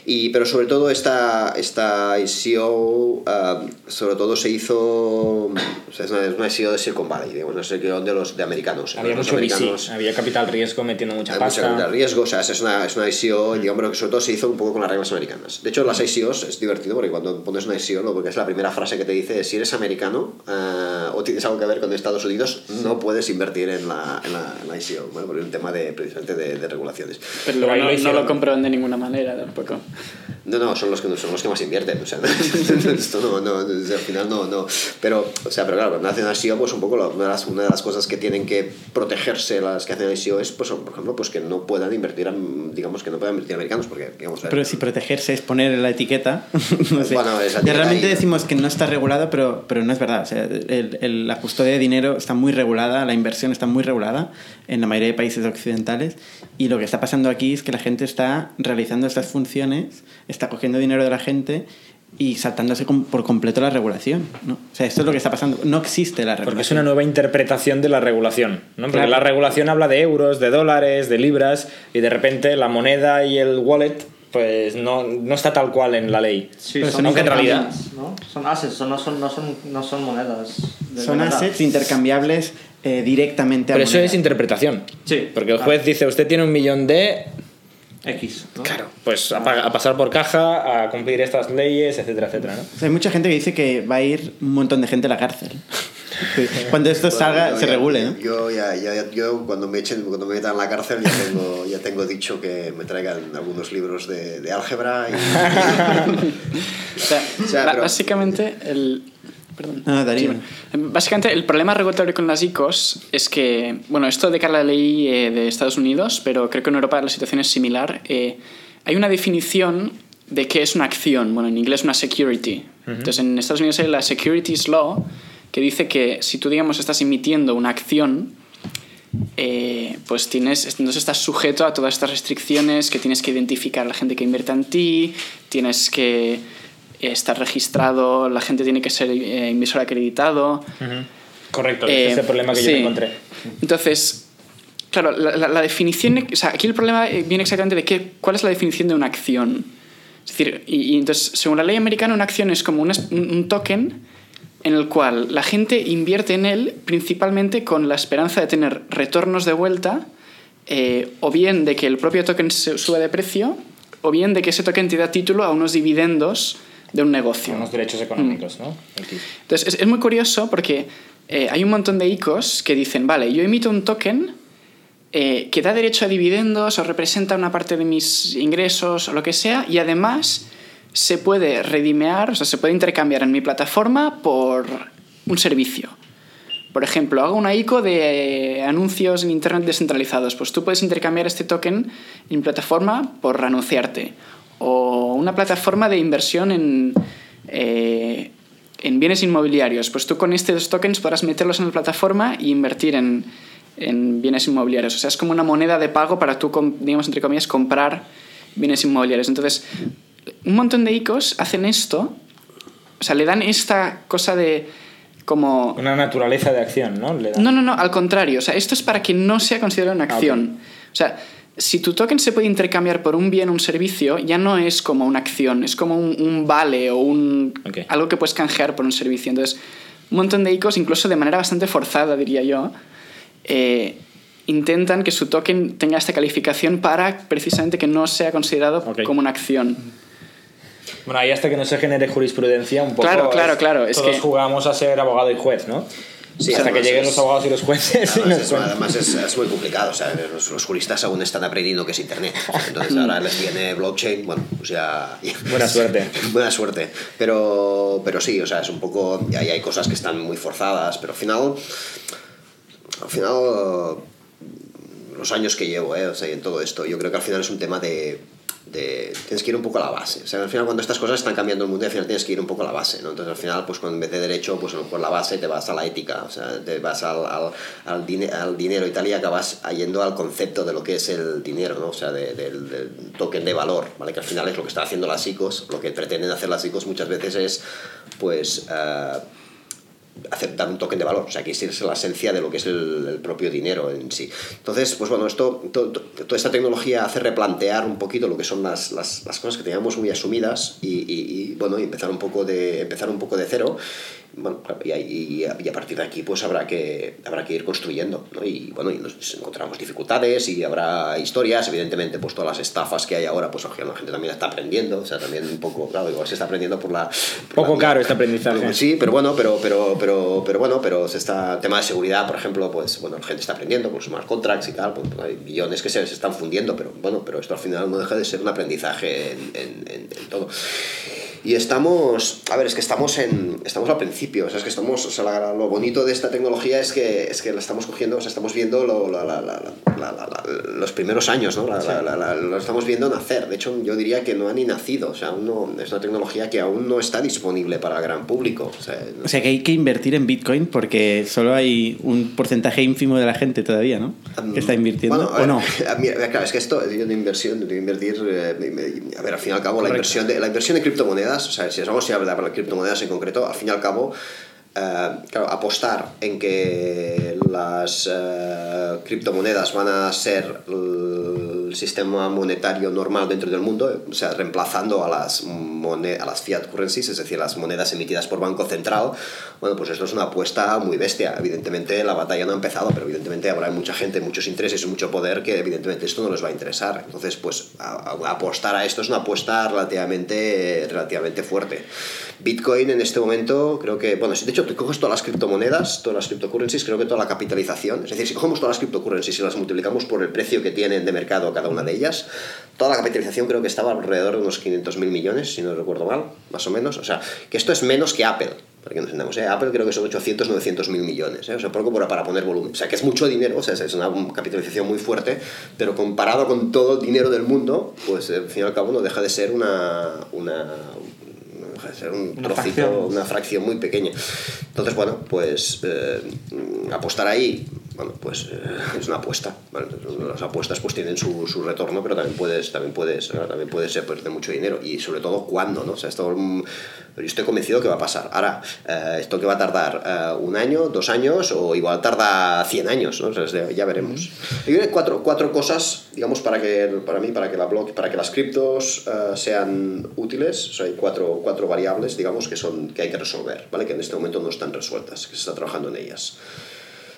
Y, pero sobre todo esta, esta ICO, ah, sobre todo se hizo, o sea, es una, es una ICO de Silicon Valley, digamos, una ICO de los de americanos. Había los mucho americanos, VC, había capital riesgo metiendo mucha mucha pasta. capital riesgo, o sea, es una, es una ICO, digamos, pero que sobre todo se hizo un poco con las reglas americanas. De hecho, las ICOs es divertido porque cuando pones una ICO, lo porque es la primera frase que te dice es, si eres americano eh, o tienes algo que ver con Estados Unidos, no puedes invertir en la, en la, en la ICO, ¿vale? Porque es un tema de, precisamente de, de regulaciones. Pero luego no, lo no lo comprueban de ninguna manera tampoco. No, no, son los que, son los que más invierten, o sea, esto no, no, al final no, no. Pero, o sea, pero claro, cuando hacen ICO, pues un poco la- una de, las, una de las cosas que tienen que protegerse las que hacen ICO es, pues, por ejemplo, pues que no puedan invertir, am- digamos, que no puedan invertir americanos, porque, digamos, Pero si protegerse es poner la etiqueta, no sé. Bueno, es la Ya etiqueta realmente ahí. decimos que no está regulado, pero, pero no es verdad. O sea, el- el- la custodia de dinero está muy regulada, la inversión está muy regulada en la mayoría de países occidentales. Y lo que está pasando aquí es que la gente está realizando estas funciones, está cogiendo dinero de la gente y saltándose por completo la regulación. ¿no? O sea, esto es lo que está pasando. No existe la regulación. Porque es una nueva interpretación de la regulación, ¿no? Porque Claro. la regulación habla de euros, de dólares, de libras, y de repente la moneda y el wallet, pues no, no está tal cual en la ley. Sí, Pero son son Aunque en realidad... intercambiables, ¿no? Son assets, son- no, son, no, son, no son monedas. de Son assets intercambiables eh, directamente a Pero eso moneda. es interpretación. Sí, Porque el claro. juez dice, usted tiene un millón de... X. ¿no? Claro. Pues a, pa- a pasar por caja, a cumplir estas leyes, etcétera, etcétera, ¿no? O sea, hay mucha gente que dice que va a ir un montón de gente a la cárcel. Cuando esto salga, yo se ya- regule, ¿no? Yo, ya, ya- yo cuando me echen, cuando me metan en la cárcel ya tengo, ya tengo dicho que me traigan algunos libros de, de álgebra y, O sea, O sea, ba- pero- básicamente el... Perdón. No, Darío. Sí, bueno. Básicamente el problema regulatorio con las ICOs es que, bueno, esto de cara a la ley eh, de Estados Unidos, pero creo que en Europa la situación es similar. eh, hay una definición de qué es una acción, bueno, en inglés una security. Entonces en Estados Unidos hay la Securities Law que dice que si tú, digamos, estás emitiendo una acción, eh, pues tienes, entonces estás sujeto a todas estas restricciones, que tienes que identificar a la gente que invierte en ti, tienes que estar registrado, la gente tiene que ser eh, inversor acreditado. Correcto, Eh, ese es el problema que yo me encontré. Entonces, claro, la, la- la definición, o sea, aquí el problema eh, viene exactamente de qué, cuál es la definición de una acción. Es decir, y, y entonces, según la ley americana, una acción es como un, es- un- un token en el cual la gente invierte en él principalmente con la esperanza de tener retornos de vuelta, eh, o bien de que el propio token se suba de precio, o bien de que ese token te da título a unos dividendos de un negocio. Unos derechos económicos, ¿no? Aquí. Entonces, es, es muy curioso porque eh, hay un montón de ICOs que dicen, vale, yo emito un token eh, que da derecho a dividendos o representa una parte de mis ingresos o lo que sea, y además se puede redimear, o sea, se puede intercambiar en mi plataforma por un servicio. Por ejemplo, hago una ICO de anuncios en Internet descentralizados. Pues tú puedes intercambiar este token en plataforma por anunciarte. O una plataforma de inversión en, eh, en bienes inmobiliarios. Pues tú con estos tokens podrás meterlos en la plataforma e invertir en, en bienes inmobiliarios. O sea, es como una moneda de pago para tú, digamos, entre comillas, comprar bienes inmobiliarios. Entonces, un montón de ICOs hacen esto. O sea, le dan esta cosa de como... Una naturaleza de acción, ¿no? Le No, no, no, al contrario. O sea, esto es para que no sea considerado una Ah, acción. O sea, si tu token se puede intercambiar por un bien o un servicio, ya no es como una acción, es como un, un vale o un, algo que puedes canjear por un servicio. Entonces, un montón de ICOs, incluso de manera bastante forzada, diría yo, eh, intentan que su token tenga esta calificación para precisamente que no sea considerado como una acción. Bueno, ahí hasta que no se genere jurisprudencia, un poco. Claro, claro, claro, es todos que- jugamos a ser abogado y juez, ¿no? Sí, hasta que lleguen es- los abogados y los jueces. Además, es, cuenten. además es- es muy complicado, o sea, los, los juristas aún están aprendiendo qué es Internet. Entonces ahora les viene blockchain, bueno, pues ya... ya- Buena suerte. Buena suerte. Pero, pero sí, o sea, es un poco... Ahí hay cosas que están muy forzadas, pero al final... Al final, los años que llevo, ¿eh? o sea, y en todo esto, yo creo que al final es un tema de, de- tienes que ir un poco a la base. O sea, al final cuando estas cosas están cambiando el mundo, al final tienes que ir un poco a la base, ¿no? Entonces al final, pues cuando en vez de derecho, pues a lo mejor la base te vas a la ética, o sea, te vas al, al, al, al dinero y tal y acabas yendo al concepto de lo que es el dinero, ¿no? O sea, de- del, token de valor, ¿vale? Que al final es lo que están haciendo las ICOs, lo que pretenden hacer las ICOs muchas veces es, pues... eh, hacer, dar un token de valor, o sea, que es la esencia de lo que es el, el propio dinero en sí. Entonces, pues bueno, esto, to- to- toda esta tecnología hace replantear un poquito lo que son las, las, las cosas que teníamos muy asumidas y, y- y, bueno, y empezar un poco de, empezar un poco de cero. Bueno, y, y a, partir de aquí pues habrá que, habrá que ir construyendo, ¿no? Y bueno, y nos encontramos dificultades y habrá historias, evidentemente, pues todas las estafas que hay ahora, pues la gente también está aprendiendo, o sea, también un poco, claro, igual se está aprendiendo por la... por Poco la- caro este aprendizaje. Sí, pero bueno, pero, pero, pero, pero bueno, pero se está, tema de seguridad, por ejemplo, pues bueno, la gente está aprendiendo con smart contracts y tal, pues, hay billones que se, se están fundiendo, pero bueno, pero esto al final no deja de ser un aprendizaje en, en- en- en todo. Y estamos, a ver, es que estamos en, estamos al principio, o sea, es que estamos, o sea, la- lo bonito de esta tecnología es que, es que la estamos cogiendo, o sea, estamos viendo lo- la- la- la- la- la- la- los primeros años, ¿no? La- lo estamos viendo nacer, de hecho yo diría que no ha ni nacido, o sea, aún no, es una tecnología que aún no está disponible para el gran público, o sea, no O sea que hay que invertir en Bitcoin porque solo hay un porcentaje ínfimo de la gente todavía, ¿no? Que está invirtiendo. Bueno, ¿O ver, no? claro, es que esto de inversión, de invertir, eh, a ver, al fin y al cabo, la inversión, de, la inversión en criptomonedas, o sea, si vamos a hablar de criptomonedas en concreto, al fin y al cabo, eh, claro, apostar en que las eh, criptomonedas van a ser sistema monetario normal dentro del mundo, o sea, reemplazando a las, a las fiat currencies, es decir, las monedas emitidas por Banco Central, bueno, pues esto es una apuesta muy bestia. Evidentemente la batalla no ha empezado, pero evidentemente habrá mucha gente, muchos intereses y mucho poder que evidentemente esto no les va a interesar. Entonces, pues a- a- apostar a esto es una apuesta relativamente, relativamente fuerte. Bitcoin en este momento creo que, bueno, si de hecho te coges todas las criptomonedas, todas las cryptocurrencies, creo que toda la capitalización, es decir, si cogemos todas las criptocurrencies y las multiplicamos por el precio que tienen de mercado cada una de ellas, toda la capitalización creo que estaba alrededor de unos 500 mil millones, si no recuerdo mal, más o menos. O sea, que esto es menos que Apple. Para que nos entendamos, ¿eh? Apple creo que son 800, 900 mil millones, ¿eh? o sea, poco para, para poner volumen. O sea, que es mucho dinero, o sea, es una capitalización muy fuerte, pero comparado con todo el dinero del mundo, pues al fin y al cabo no deja de ser una, una, ser un Una trocito, fracción. una fracción muy pequeña. Entonces, bueno, pues eh, apostar ahí bueno, pues eh, es una apuesta. ¿vale? Las apuestas pues tienen su, su retorno, pero también puedes, también puedes, ¿no? también puedes ser perder mucho dinero y sobre todo cuándo, ¿no? O sea, esto, mm, yo estoy convencido que va a pasar. Ahora, eh, esto que va a tardar eh, un año, dos años o igual tarda 100 años, ¿no? O sea, es de- ya veremos. Hay cuatro, cuatro cosas, digamos, para que para mí, para que la blog, para que las criptos eh, sean útiles. O sea, hay cuatro, cuatro variables, digamos, que son que hay que resolver, ¿vale? Que en este momento no están resueltas, que se está trabajando en ellas.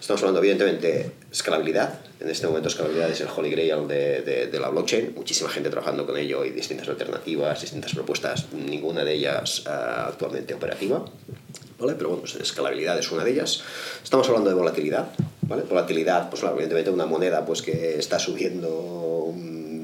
Estamos hablando, evidentemente, de escalabilidad. En este momento, escalabilidad es el holy grail de, de- de la blockchain. Muchísima gente trabajando con ello y distintas alternativas, distintas propuestas, ninguna de ellas eh, actualmente operativa. ¿Vale? Pero bueno, pues escalabilidad es una de ellas. Estamos hablando de volatilidad. ¿vale? Volatilidad, pues claro, evidentemente una moneda pues, que está subiendo un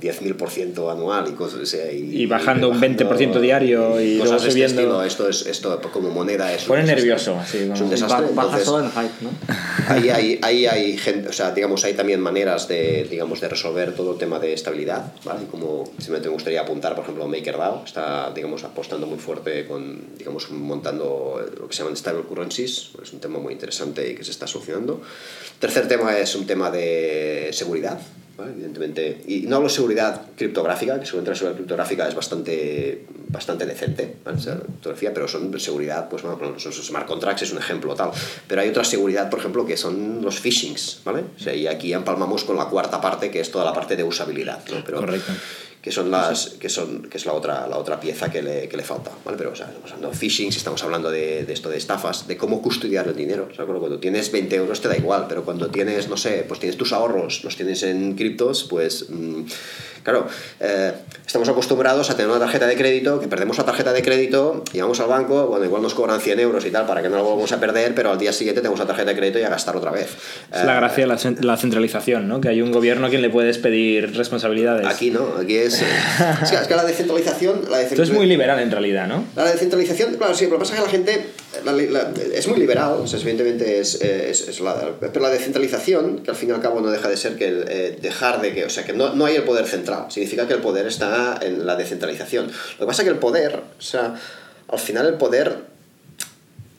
10.000% anual y cosas así. Y bajando un 20% diario y cosas luego de este subiendo. estilo. Esto, es, esto como moneda es un Pone nervioso, así, Es un desastre. Ba- Baja entonces- solo en hype, ¿no? ahí hay, ahí hay gente, o sea, digamos, hay también maneras de, digamos, de resolver todo el tema de estabilidad, ¿vale? Y como simplemente me gustaría apuntar, por ejemplo, MakerDAO está, digamos, apostando muy fuerte con, digamos, montando lo que se llaman stable currencies, es un tema muy interesante y que se está solucionando. Tercer tema es un tema de seguridad, evidentemente, y no hablo de seguridad criptográfica, que seguramente la seguridad criptográfica es bastante, bastante decente, ¿vale? Pero son seguridad, pues bueno, los smart contracts es un ejemplo tal, pero hay otra seguridad, por ejemplo, que son los phishings, ¿vale? O sea, y aquí empalmamos con la cuarta parte, que es toda la parte de usabilidad, ¿no? Correcto. Que son las que son que es la otra la otra pieza que le, que le falta vale pero o sea, estamos hablando de phishing si estamos hablando de, de esto de estafas de cómo custodiar el dinero o sea, cuando tienes 20 euros te da igual pero cuando tienes no sé pues tienes tus ahorros los tienes en criptos pues mm, claro eh, estamos acostumbrados a tener una tarjeta de crédito que perdemos la tarjeta de crédito y vamos al banco bueno igual nos cobran 100 euros y tal para que no lo volvamos a perder pero al día siguiente tenemos la tarjeta de crédito y a gastar otra vez Es la Eh, gracia de la, la centralización, ¿no? Que hay un gobierno a quien le puedes pedir responsabilidades. aquí no aquí es es que, es que la descentralización la Esto es muy liberal en realidad, ¿no? La descentralización, claro, sí, pero lo que pasa es que la gente la- la- es muy liberal, o sea, evidentemente es, es, es la, pero la descentralización, que al fin y al cabo no deja de ser que el, eh, dejar de que, o sea, que no, no hay el poder central, significa que el poder está en la descentralización. Lo que pasa es que el poder, o sea, al final el poder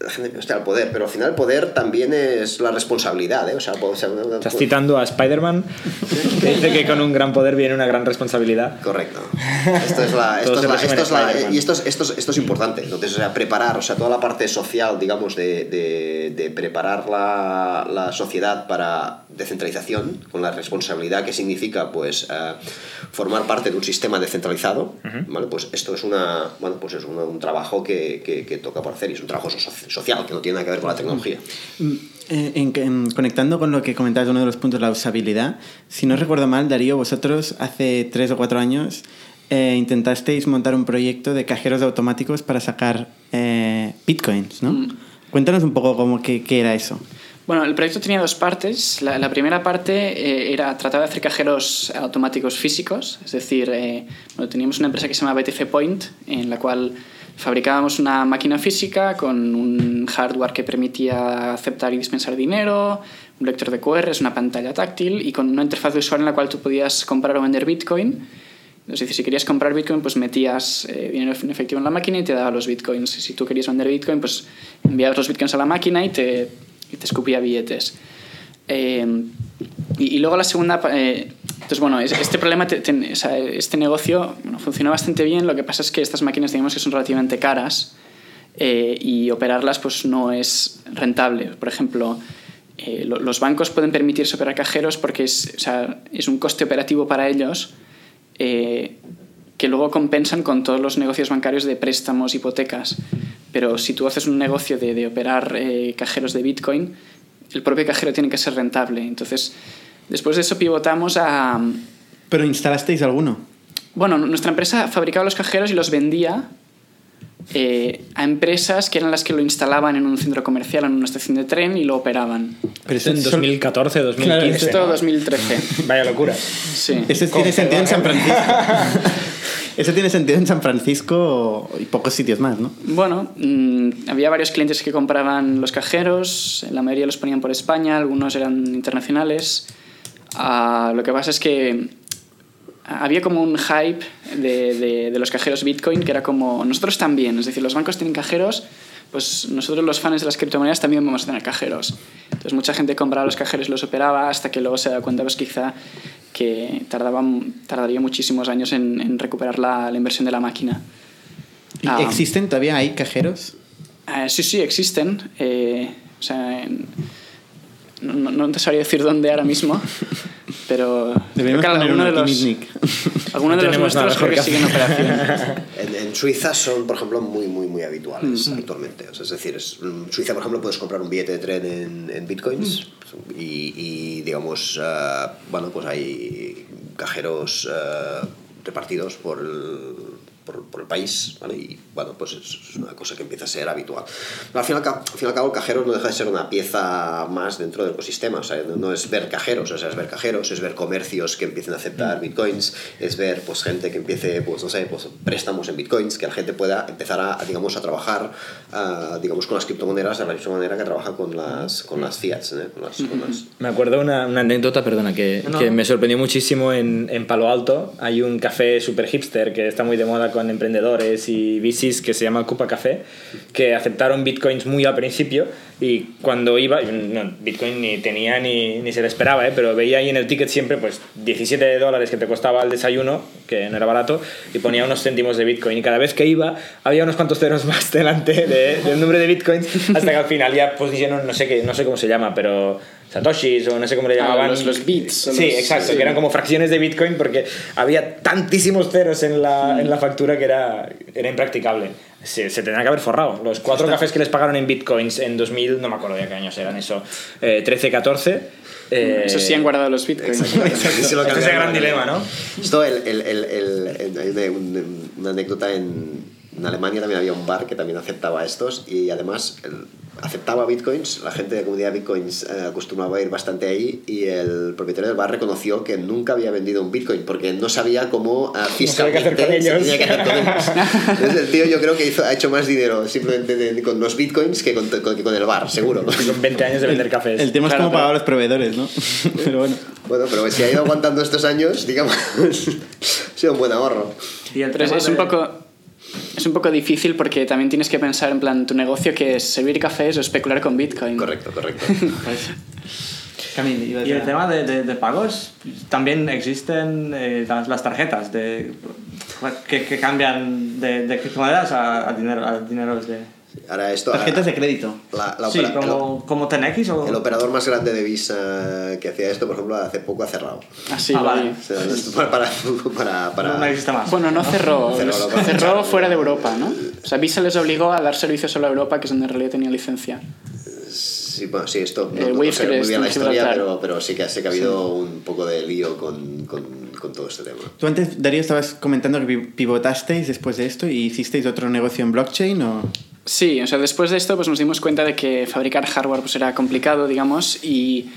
la gente hostia, el poder, pero al final el poder también es la responsabilidad, ¿eh? O sea, o sea, una- Estás citando a Spider-Man, que dice que con un gran poder viene una gran responsabilidad. Correcto. Esto es la, esto es la- esto es la- y esto es, esto, es, esto es importante. Entonces, o sea, preparar, o sea, toda la parte social, digamos, de, de, de preparar la, la sociedad para descentralización, con la responsabilidad que significa, pues, eh, formar parte de un sistema descentralizado, ¿vale? Pues esto es una, bueno, pues es una- un trabajo que, que, que toca por hacer y es un trabajo so- social que no tiene nada que ver con la tecnología. Mm, eh, en- en- conectando con lo que comentabas, uno de los puntos, la usabilidad. Si no recuerdo mal, Darío, vosotros hace tres o cuatro años eh, intentasteis montar un proyecto de cajeros automáticos para sacar eh, bitcoins, ¿no? Cuéntanos un poco cómo que, qué era eso. Bueno, el proyecto tenía dos partes. La, la primera parte eh, era tratar de hacer cajeros automáticos físicos, es decir, eh, bueno, teníamos una empresa que se llama BTC Point, en la cual fabricábamos una máquina física con un hardware que permitía aceptar y dispensar dinero, un lector de QR, una pantalla táctil y con una interfaz de usuario en la cual tú podías comprar o vender Bitcoin. Es decir, si querías comprar Bitcoin, pues metías eh, dinero en efectivo en la máquina y te daba los Bitcoins. Si tú querías vender Bitcoin, pues enviabas los Bitcoins a la máquina y te escupía billetes. Eh, y, y luego la segunda... eh, entonces, bueno, es- este problema, te- te- o sea, este negocio bueno, bastante bien. Lo que pasa es que estas máquinas, digamos que son relativamente caras eh, y operarlas pues no es rentable. Por ejemplo, eh, lo- los bancos pueden permitirse operar cajeros porque es, o sea, es un coste operativo para ellos eh, que luego compensan con todos los negocios bancarios de préstamos, hipotecas. Pero si tú haces un negocio de, de operar eh, cajeros de Bitcoin, el propio cajero tiene que ser rentable. Entonces, después de eso pivotamos a... Pero instalasteis alguno. Bueno, nuestra empresa fabricaba los cajeros y los vendía eh, a empresas que eran las que lo instalaban en un centro comercial, en una estación de tren y lo operaban. Pero Esto en eso- 2014, 2015. Esto 2013. Vaya locura. Sí. Eso tiene sentido en San Francisco. Eso tiene sentido en San Francisco y pocos sitios más, ¿no? Bueno, mm, había varios clientes que compraban los cajeros, la mayoría los ponían por España, algunos eran internacionales. Ah, lo que pasa es que había como un hype de, de- de los cajeros Bitcoin que era como, nosotros también, es decir, los bancos tienen cajeros, pues nosotros los fans de las criptomonedas también vamos a tener cajeros. Entonces mucha gente compraba los cajeros y los operaba hasta que luego se da cuenta pues quizá que tardaba, tardaría muchísimos años en, en recuperar la, la, inversión de la máquina. ¿Y Ah. ¿Existen todavía hay cajeros? Eh, sí, sí, existen. Eh, o sea, en- no, no- no te sabría decir dónde ahora mismo, pero creo Deberíamos que poner alguno uno de los, Mitnick. alguno No de los nuestros creo que que sigue en operación. En, en Suiza son, por ejemplo, muy, muy, muy habituales Mm. actualmente. O sea, es decir, es- en Suiza, por ejemplo, puedes comprar un billete de tren en, en bitcoins Mm. y, y, digamos, eh, bueno, pues hay cajeros eh, repartidos por el, por, por el país, ¿vale? Y bueno, pues es, es una cosa que empieza a ser habitual. Pero al fin y al, cabo, al fin y al cabo, el cajero no deja de ser una pieza más dentro del ecosistema. O sea, no, no es ver cajeros, o sea, es ver cajeros, es ver comercios que empiecen a aceptar bitcoins, es ver pues gente que empiece, pues no sé, pues préstamos en bitcoins, que la gente pueda empezar a, a, digamos, a trabajar, ah, digamos, con las criptomonedas de la misma manera que trabaja con las, con las fiats, ¿eh? con las, con las- Me acuerdo una, una anécdota, perdona, que, No. que me sorprendió muchísimo en, en Palo Alto. Hay un café super hipster que está muy de moda con emprendedores y VCs que se llama Cupa Café, que aceptaron bitcoins muy al principio y cuando iba, no, bitcoin ni tenía ni, ni se le esperaba, ¿eh? pero veía ahí en el ticket siempre pues 17 dólares que te costaba el desayuno, que no era barato, y ponía unos céntimos de bitcoin. Y cada vez que iba había unos cuantos ceros más delante de- del número de bitcoins hasta que al final ya pusieron, no sé, qué, no sé cómo se llama, pero satoshis o no sé cómo le Ah, llamaban. los- los bits, Sí, los- exacto, sí. que eran como fracciones de bitcoin porque había tantísimos ceros en la, en la factura que era, era impracticable. Se, se tendrán que haber forrado. Los cuatro cafés que les pagaron en bitcoins en 2000, no me acuerdo de qué años eran eso, eh, 13, 14. eh, Eso sí han guardado los bitcoins. Exacto. Sí, lo Este es el gran dilema, ¿no? Esto, el, el, el, hay una, un- una anécdota en, en Alemania también había un bar que también aceptaba estos y además aceptaba bitcoins, la gente de la comunidad de bitcoins eh, acostumbraba a ir bastante ahí y el propietario del bar reconoció que nunca había vendido un bitcoin porque no sabía cómo eh, sabía qué hacer fiscalmente con se ellos. tenía que hacer con ellos. Entonces el tío yo creo que hizo, ha hecho más dinero simplemente de- con los bitcoins que con, con- que con el bar, seguro. Con 20 años de vender cafés. El tema es Claro, cómo pero- pagaba a los proveedores, ¿no? Pero bueno. Bueno, pero si ha ido aguantando estos años, digamos, ha sido un buen ahorro. Y el Pero es, tema es un poco es un poco difícil porque también tienes que pensar en plan tu negocio que es servir cafés o especular con Bitcoin. Correcto, correcto. Ibas Y el tema de, de- de pagos, también existen eh, las, las tarjetas de, que, que cambian de, de criptomonedas a, a dinero, a dineros de... Ahora esto... Tarjetas de crédito. La, la sí, opera- como, como TNX o... El operador más grande de Visa que hacía esto, por ejemplo, hace poco ha cerrado. Así Ah, vale. O sea, esto para, para, para, para- No, no existe más. Bueno, no cerró, Cerró, fuera de Europa, ¿no? O sea, Visa les obligó a dar servicio solo a Europa, que es donde en realidad tenía licencia. Sí, bueno, sí, esto no, Eh, no sé muy bien la historia, pero, pero sí que sé que ha habido un poco de lío con, con, con todo este tema. Tú antes, Darío, estabas comentando que pi- pivotasteis después de esto y hicisteis otro negocio en blockchain o... Sí, o sea, después de esto pues nos dimos cuenta de que fabricar hardware pues era complicado, digamos, y,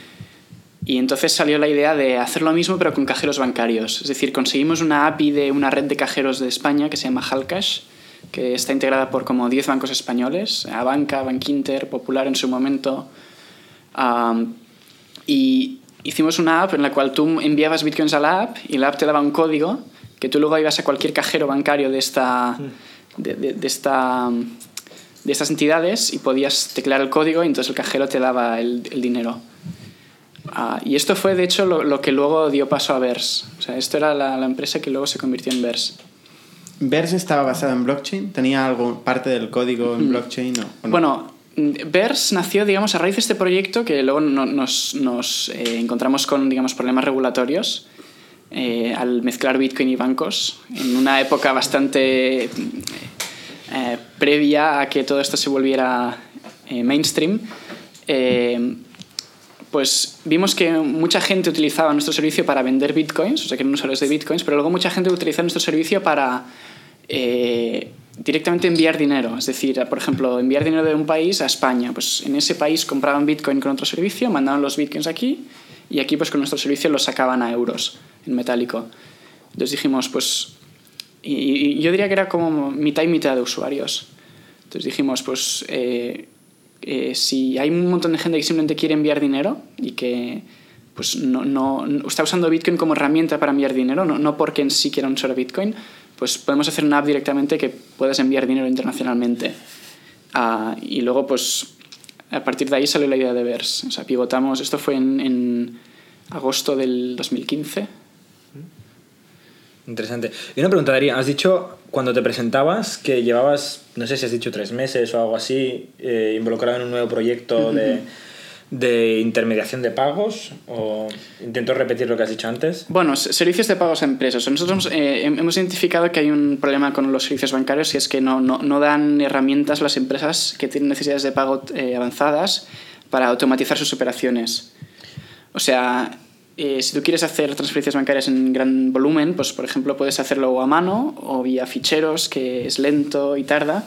y entonces salió la idea de hacer lo mismo pero con cajeros bancarios. Es decir, conseguimos una API de una red de cajeros de España que se llama Halcash, que está integrada por como 10 bancos españoles, Abanca, Bankinter, Popular en su momento. Am, y hicimos una app en la cual tú enviabas bitcoins a la app y la app te daba un código que tú luego ibas a cualquier cajero bancario de esta... de- de- de esta de estas entidades y podías teclear el código y entonces el cajero te daba el, el dinero. Ah, y esto fue, de hecho, lo, lo que luego dio paso a Verse. O sea, esto era la, la empresa que luego se convirtió en Verse. ¿Verse estaba basado en blockchain? ¿Tenía algo, parte del código en blockchain o- o no? Bueno, mm, Verse nació, digamos, a raíz de este proyecto que luego no- nos, nos, eh, encontramos con, digamos, problemas regulatorios eh, al mezclar Bitcoin y bancos en una época bastante eh, previa a que todo esto se volviera eh, mainstream. eh, pues vimos que mucha gente utilizaba nuestro servicio para vender bitcoins, o sea que eran usuarios de bitcoins, pero luego mucha gente utilizaba nuestro servicio para directamente enviar dinero. Es decir, por ejemplo, enviar dinero de un país a España. Pues en ese país compraban bitcoin con otro servicio, mandaban los bitcoins aquí y aquí pues con nuestro servicio los sacaban a euros en metálico. Entonces dijimos, pues... Y, y yo diría que era como mitad y mitad de usuarios. Entonces dijimos, pues... eh, eh, si hay un montón de gente que simplemente quiere enviar dinero y que pues no, no, no- está usando Bitcoin como herramienta para enviar dinero, no, no porque en sí quieran usar Bitcoin, pues podemos hacer una app directamente que puedas enviar dinero internacionalmente. Ah, y luego, pues, a partir de ahí salió la idea de Verse. O sea, pivotamos, esto fue en, en agosto del 2015. Interesante. Y una pregunta, Darío. Has dicho cuando te presentabas que llevabas, no sé si has dicho tres meses o algo así, eh, involucrado en un nuevo proyecto de, de intermediación de pagos. O intento repetir lo que has dicho antes. Bueno, servicios de pagos a empresas. Nosotros eh, hem- hemos identificado que hay un problema con los servicios bancarios y es que no, no, no dan herramientas a las empresas que tienen necesidades de pago eh, avanzadas para automatizar sus operaciones. O sea, eh, si tú quieres hacer transferencias bancarias en gran volumen, pues por ejemplo puedes hacerlo a mano o vía ficheros, que es lento y tarda.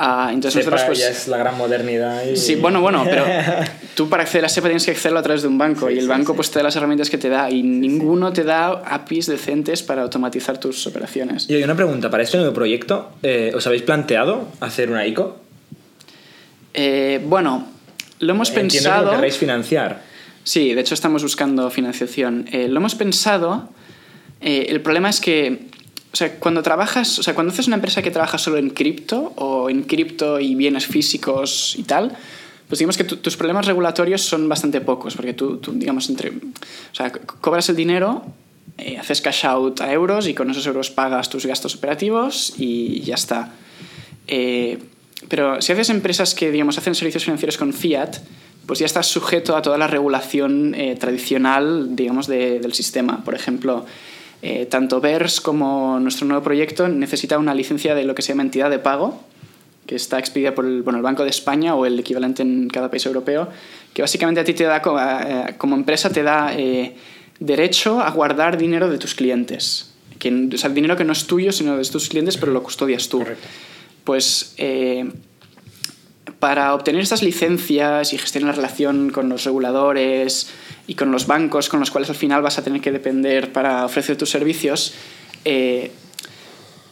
Ah, entonces SEPA nosotros pues... ya es la gran modernidad. Y... Sí, bueno, bueno, pero tú para acceder a SEPA tienes que accederlo a través de un banco y el banco pues te da las herramientas que te da y ninguno te da APIs decentes para automatizar tus operaciones. Y hay una pregunta, para este nuevo proyecto, eh, ¿os habéis planteado hacer una ICO? Eh, bueno, lo hemos Entiendo que pensado... lo querréis financiar. Sí, de hecho estamos buscando financiación. Eh, lo hemos pensado. eh, el problema es que, o sea, cuando trabajas, o sea, cuando haces una empresa que trabaja solo en cripto o en cripto y bienes físicos y tal, pues digamos que tu- tus problemas regulatorios son bastante pocos, porque tú, tú, digamos, entre, o sea, co- cobras el dinero, eh, haces cash out a euros y con esos euros pagas tus gastos operativos y ya está. Eh, pero si haces empresas que, digamos, hacen servicios financieros con fiat, pues ya estás sujeto a toda la regulación eh, tradicional, digamos, de- del sistema. Por ejemplo, eh, tanto VERS como nuestro nuevo proyecto necesita una licencia de lo que se llama entidad de pago, que está expedida por el, bueno, el Banco de España o el equivalente en cada país europeo, que básicamente a ti te da, co- eh, como empresa, te da eh, derecho a guardar dinero de tus clientes. Que, o sea, el dinero que no es tuyo, sino de tus clientes, pero lo custodias tú. Pues eh, para obtener estas licencias y gestionar la relación con los reguladores y con los bancos con los cuales al final vas a tener que depender para ofrecer tus servicios, eh,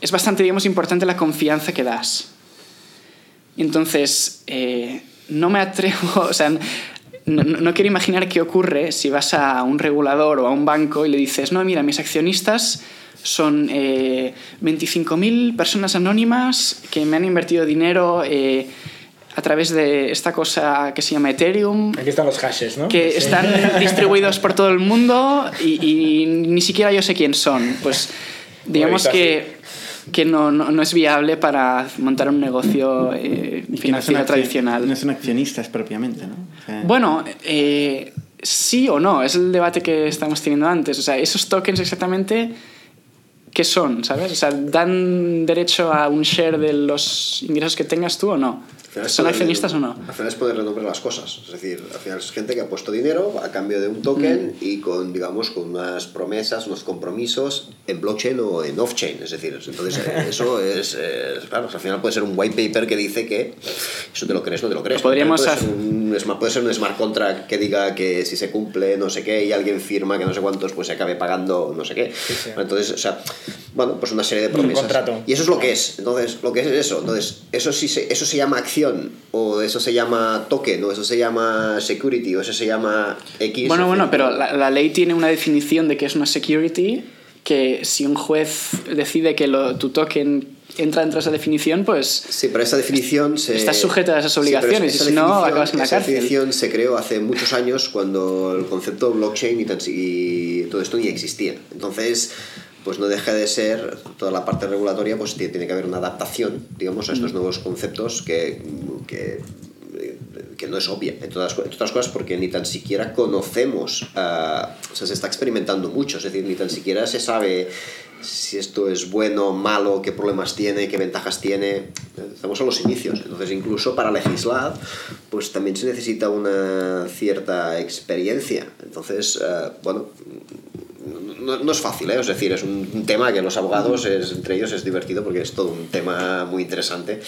es bastante, digamos, importante la confianza que das. Entonces, eh, no me atrevo, o sea, no- no quiero imaginar qué ocurre si vas a un regulador o a un banco y le dices, no, mira, mis accionistas son eh, 25.000 personas anónimas que me han invertido dinero eh, a través de esta cosa que se llama Ethereum, Aquí están los hashes, ¿no? que Sí. están distribuidos por todo el mundo y, y ni siquiera yo sé quién son. Pues digamos que, que no, no, no es viable para montar un negocio eh, no financiero acci- tradicional. no son accionistas propiamente, ¿no? O sea, Bueno, eh, sí o no, es el debate que estamos teniendo antes. O sea, esos tokens exactamente, ¿qué son? ¿Sabes? O sea, ¿dan derecho a un share de los ingresos que tengas tú o no? Es ¿Son accionistas o no? Al final es ponerle nombre a las cosas. Es decir, al final es gente que ha puesto dinero a cambio de un token y con, digamos, con unas promesas, unos compromisos en blockchain o en off-chain. Es decir, entonces eh, eso es, es- claro, al final puede ser un white paper que dice que eso te lo crees, no te lo crees. Podríamos puede, ser un, smart- puede ser un smart contract que diga que si se cumple no sé qué y alguien firma que no sé cuántos, pues se acabe pagando no sé qué. sí. Entonces, o sea, bueno, pues una serie de promesas. contrato. Y eso es lo que es. Entonces, lo que es eso. Entonces, eso sí se, eso se llama acción, o eso se llama token, o eso se llama security, o eso se llama X. Bueno, bueno, pero la, la ley tiene una definición de qué es una security que si un juez decide que lo- tu token entra dentro de esa definición, pues Sí, pero esa definición se... Estás sujeta a esas Sí, obligaciones, esa y si no, acabas en la esa cárcel. definición se creó hace muchos años cuando el concepto blockchain y, y todo esto ni existía. Entonces, pues no deja de ser, toda la parte regulatoria, pues tie- tiene que haber una adaptación, digamos, a estos nuevos conceptos que, que, que no es obvia, entre otras cosas porque ni tan siquiera conocemos, ah, o sea, se está experimentando mucho, es decir, ni tan siquiera se sabe si esto es bueno, malo, qué problemas tiene, qué ventajas tiene. Estamos a los inicios, entonces incluso para legislar, pues también se necesita una cierta experiencia. Entonces, eh, bueno, no, no es fácil, ¿eh? es decir, es un, tema que los abogados, es, entre ellos, es divertido porque es todo un tema muy interesante,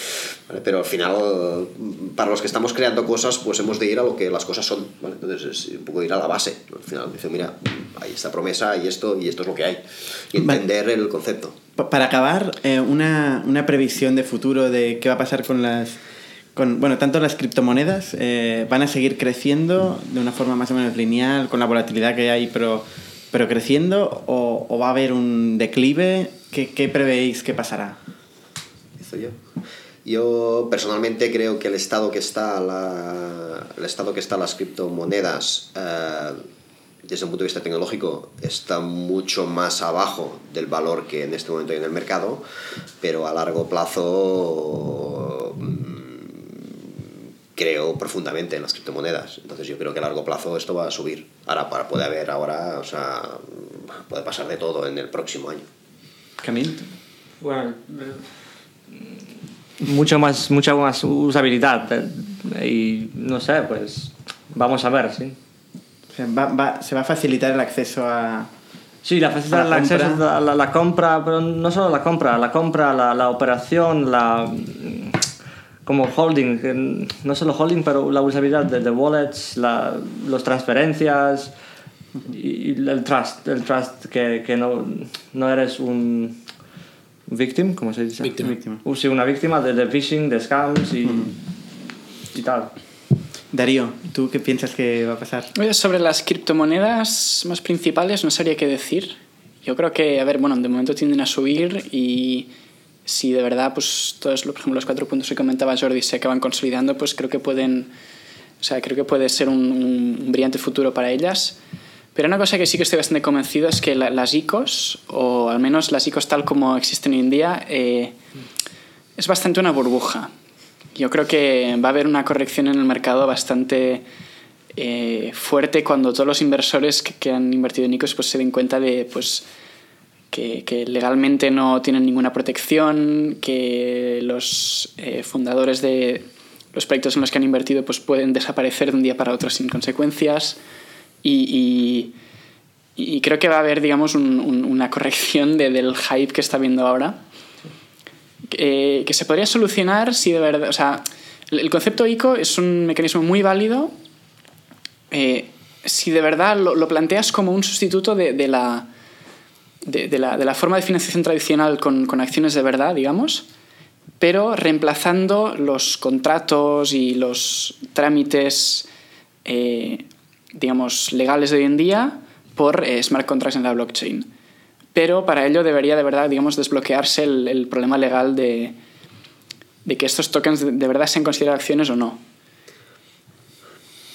¿vale? pero al final, para los que estamos creando cosas, pues hemos de ir a lo que las cosas son, ¿vale? entonces es un poco ir a la base, al final dice, mira, hay esta promesa y esto, y esto es lo que hay, y Vale. Entender el concepto. Pa- Para acabar, eh, una, una previsión de futuro de qué va a pasar con las... Con, bueno, tanto las criptomonedas eh, van a seguir creciendo de una forma más o menos lineal, con la volatilidad que hay, pero, pero creciendo, o, o va a haber un declive. ¿Qué, qué prevéis que pasará? Empiezo yo. Yo personalmente creo que el estado que está la, el estado que está las criptomonedas eh, desde un punto de vista tecnológico está mucho más abajo del valor que en este momento hay en el mercado, pero a largo plazo mm, creo profundamente en las criptomonedas. Entonces yo creo que a largo plazo esto va a subir. Ahora para- puede haber ahora, o sea, puede pasar de todo en el próximo año. Camil. Bueno, mucho más, mucha más usabilidad. eh, Y no sé, pues vamos a ver, sí. Va- va- se va a facilitar el acceso a... Sí, la del la acceso compra. a la, la compra, pero no solo la compra, la compra, la, la operación, la como holding, no solo holding, pero la usabilidad de, de wallets, la, las transferencias y el trust, el trust que, que no, no eres un victim, ¿cómo se dice? Víctima. Víctima. Uh, sí, una víctima de, de phishing, de scams y, y tal. Darío, ¿tú qué piensas que va a pasar? Sobre las criptomonedas más principales no sabría qué decir. Yo creo que, a ver, bueno, de momento tienden a subir y si de verdad, pues todos, por ejemplo, los cuatro puntos que comentaba Jordi se acaban consolidando, pues creo que pueden, o sea, creo que puede ser un, un brillante futuro para ellas. Pero una cosa que sí que estoy bastante convencido es que la- las ICOs, o al menos las ICOs tal como existen hoy en día, eh, es bastante una burbuja. Yo creo que va a haber una corrección en el mercado bastante eh, fuerte cuando todos los inversores que, que han invertido en ICOs pues, se den cuenta de pues, que, que legalmente no tienen ninguna protección, que los eh, fundadores de los proyectos en los que han invertido pues, pueden desaparecer de un día para otro sin consecuencias. Y, y- creo que va a haber digamos un- un- una corrección de- del hype que está habiendo ahora eh, que se podría solucionar si de verdad. O sea, el concepto ICO es un mecanismo muy válido eh, si de verdad lo, planteas como un sustituto de, la, de la, de la forma de financiación tradicional con, con acciones de verdad, digamos, pero reemplazando los contratos y los trámites, eh, digamos, legales de hoy en día por eh, smart contracts en la blockchain. Pero para ello debería de verdad, digamos, desbloquearse el, el problema legal de, de que estos tokens de, de verdad sean consideradas acciones o no.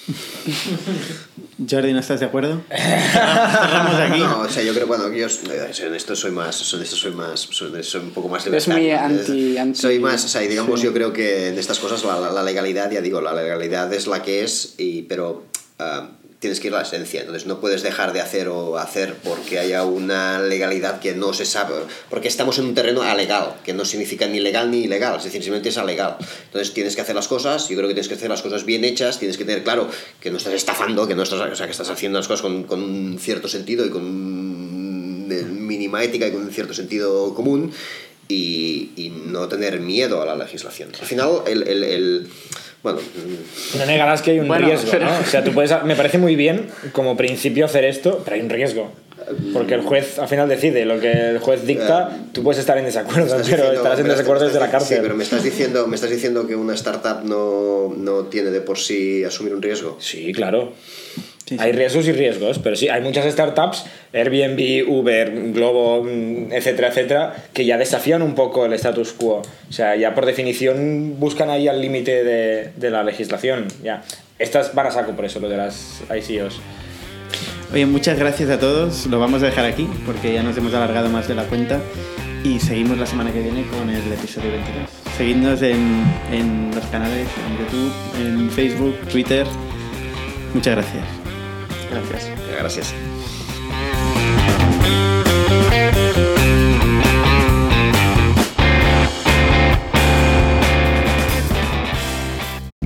Jordi, ¿no estás de acuerdo? Cerramos aquí. No, o sea, yo creo, bueno, yo eh, en esto soy más, en esto soy más, soy, soy un poco más Eres muy libertario. anti- anti- Soy más, o sea, y digamos, sí. yo creo que en estas cosas la, la- la legalidad, ya digo, la legalidad es la que es, y, pero ah, tienes que ir a la esencia, entonces no puedes dejar de hacer o hacer porque haya una legalidad que no se sabe, porque estamos en un terreno alegal, que no significa ni legal ni ilegal, es decir, simplemente es alegal. Entonces tienes que hacer las cosas, yo creo que tienes que hacer las cosas bien hechas, tienes que tener claro que no estás estafando, que no estás, o sea, que estás haciendo las cosas con, con un cierto sentido y con mínima ética y con un cierto sentido común y, y no tener miedo a la legislación. Al final, el, el- el- bueno, No negarás que hay un Bueno, riesgo, ¿no? O sea, tú puedes, me parece muy bien como principio hacer esto, pero hay un riesgo. Porque el juez al final decide, lo que el juez dicta, tú puedes estar en desacuerdo, pero diciendo- estarás en desacuerdo desde la cárcel. Sí, pero me estás diciendo, me estás diciendo que una startup no, no tiene de por sí asumir un riesgo. Sí, claro. Sí, sí. Hay riesgos y riesgos, pero sí, hay muchas startups, Airbnb, Uber, Globo, etcétera, etcétera, que ya desafían un poco el status quo. O sea, ya por definición buscan ahí al límite de, de la legislación. Ya. Estas van a saco por eso, lo de las ICOs. Oye, muchas gracias a todos. Lo vamos a dejar aquí porque ya nos hemos alargado más de la cuenta. Y seguimos la semana que viene con el episodio 22. Seguidnos en, en los canales, en YouTube, en Facebook, Twitter. Muchas gracias. Gracias. Gracias.